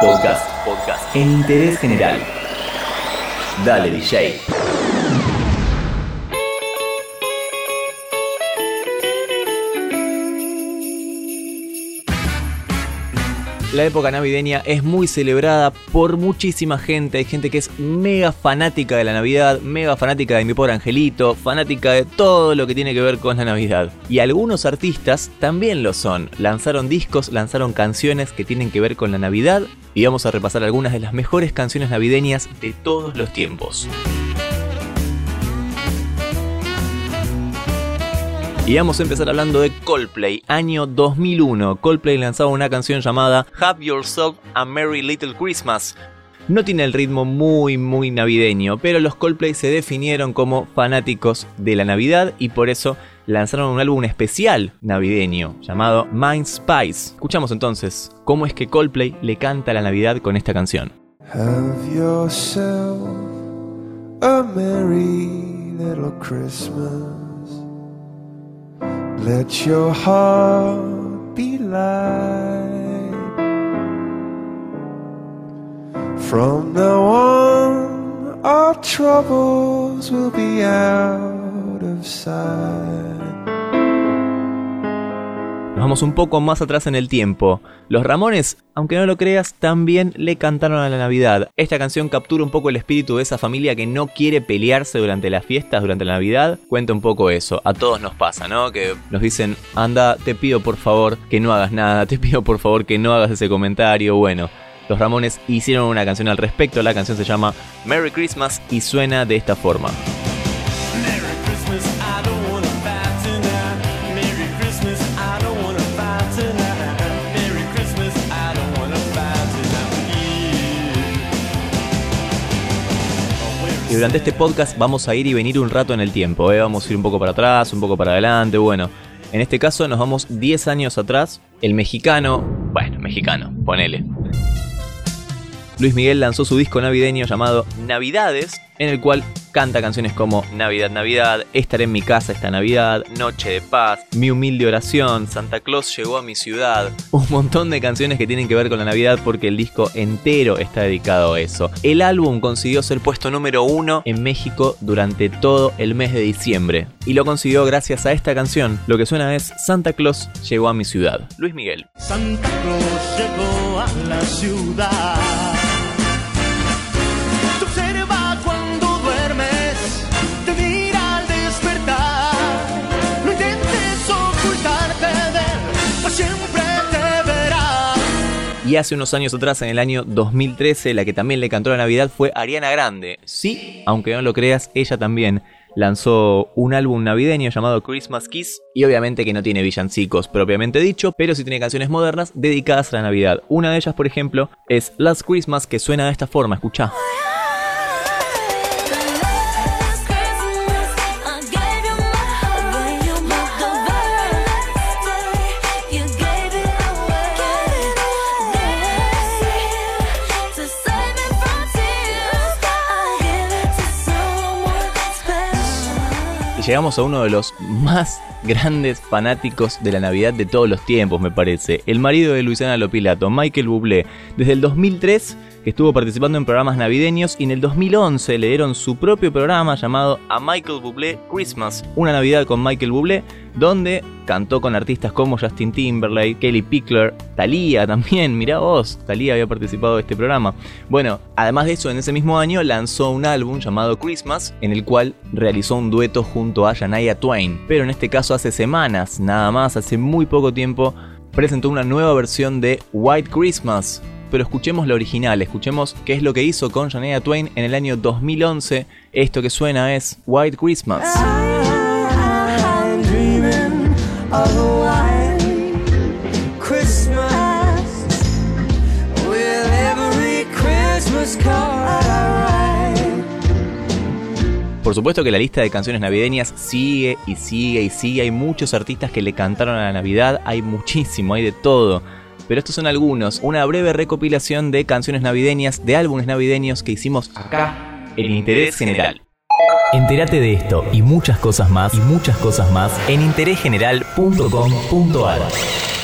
Podcast. Podcast. En interés general. Dale, DJ. La época navideña es muy celebrada por muchísima gente. Hay gente que es mega fanática de la Navidad, mega fanática de mi pobre angelito, fanática de todo lo que tiene que ver con la Navidad. Y algunos artistas también lo son. Lanzaron discos, lanzaron canciones que tienen que ver con la Navidad y vamos a repasar algunas de las mejores canciones navideñas de todos los tiempos. Y vamos a empezar hablando de Coldplay, año 2001. Coldplay lanzaba una canción llamada Have Yourself a Merry Little Christmas. No tiene el ritmo muy muy navideño, pero los Coldplay se definieron como fanáticos de la Navidad y por eso lanzaron un álbum especial navideño llamado Mind Spice. Escuchamos entonces cómo es que Coldplay le canta la Navidad con esta canción. Have yourself a merry little Christmas. Let your heart be light. From now on, our troubles will be out of sight. Nos vamos un poco más atrás en el tiempo. Los Ramones, aunque no lo creas, también le cantaron a la Navidad. Esta canción captura un poco el espíritu de esa familia que no quiere pelearse durante las fiestas, durante la Navidad. Cuenta un poco eso. A todos nos pasa, ¿no? Que nos dicen, anda, te pido por favor que no hagas nada, te pido por favor que no hagas ese comentario. Bueno. Los Ramones hicieron una canción al respecto, la canción se llama Merry Christmas y suena de esta forma. Y durante este podcast vamos a ir y venir un rato en el tiempo, ¿eh? vamos a ir un poco para atrás, un poco para adelante, bueno. En este caso nos vamos 10 años atrás. El mexicano, bueno, mexicano, ponele. Luis Miguel lanzó su disco navideño llamado Navidades, en el cual canta canciones como Navidad, Navidad, Estaré en mi casa esta Navidad, Noche de Paz, Mi humilde oración, Santa Claus llegó a mi ciudad. Un montón de canciones que tienen que ver con la Navidad porque el disco entero está dedicado a eso. El álbum consiguió ser puesto número uno en México durante todo el mes de diciembre. Y lo consiguió gracias a esta canción. Lo que suena es Santa Claus llegó a mi ciudad. Luis Miguel. Santa Claus llegó a la ciudad. Y hace unos años atrás, en el año 2013, la que también le cantó la Navidad fue Ariana Grande. Sí, aunque no lo creas, ella también lanzó un álbum navideño llamado Christmas Kiss y obviamente que no tiene villancicos propiamente dicho, pero sí tiene canciones modernas dedicadas a la Navidad. Una de ellas, por ejemplo, es Last Christmas que suena de esta forma, escucha. Y llegamos a uno de los más grandes fanáticos de la Navidad de todos los tiempos, me parece. El marido de Luisiana Lopilato, Michael Bublé. Desde el 2003 que estuvo participando en programas navideños y en el 2011 le dieron su propio programa llamado A Michael Bublé Christmas, una Navidad con Michael Bublé, donde cantó con artistas como Justin Timberlake, Kelly Pickler, Thalía también, mirá vos, Thalía había participado de este programa. Bueno, además de eso, en ese mismo año lanzó un álbum llamado Christmas, en el cual realizó un dueto junto a Shania Twain, pero en este caso hace semanas, nada más, hace muy poco tiempo, presentó una nueva versión de White Christmas, pero escuchemos la original, escuchemos qué es lo que hizo con Shania Twain en el año 2011. Esto que suena es White Christmas. Por supuesto que la lista de canciones navideñas sigue y sigue y sigue. Hay muchos artistas que le cantaron a la Navidad, hay muchísimo, hay de todo. Pero estos son algunos, una breve recopilación de canciones navideñas, de álbumes navideños que hicimos acá en Interés General. Entérate de esto y muchas cosas más y muchas cosas más en interésgeneral.com.ar.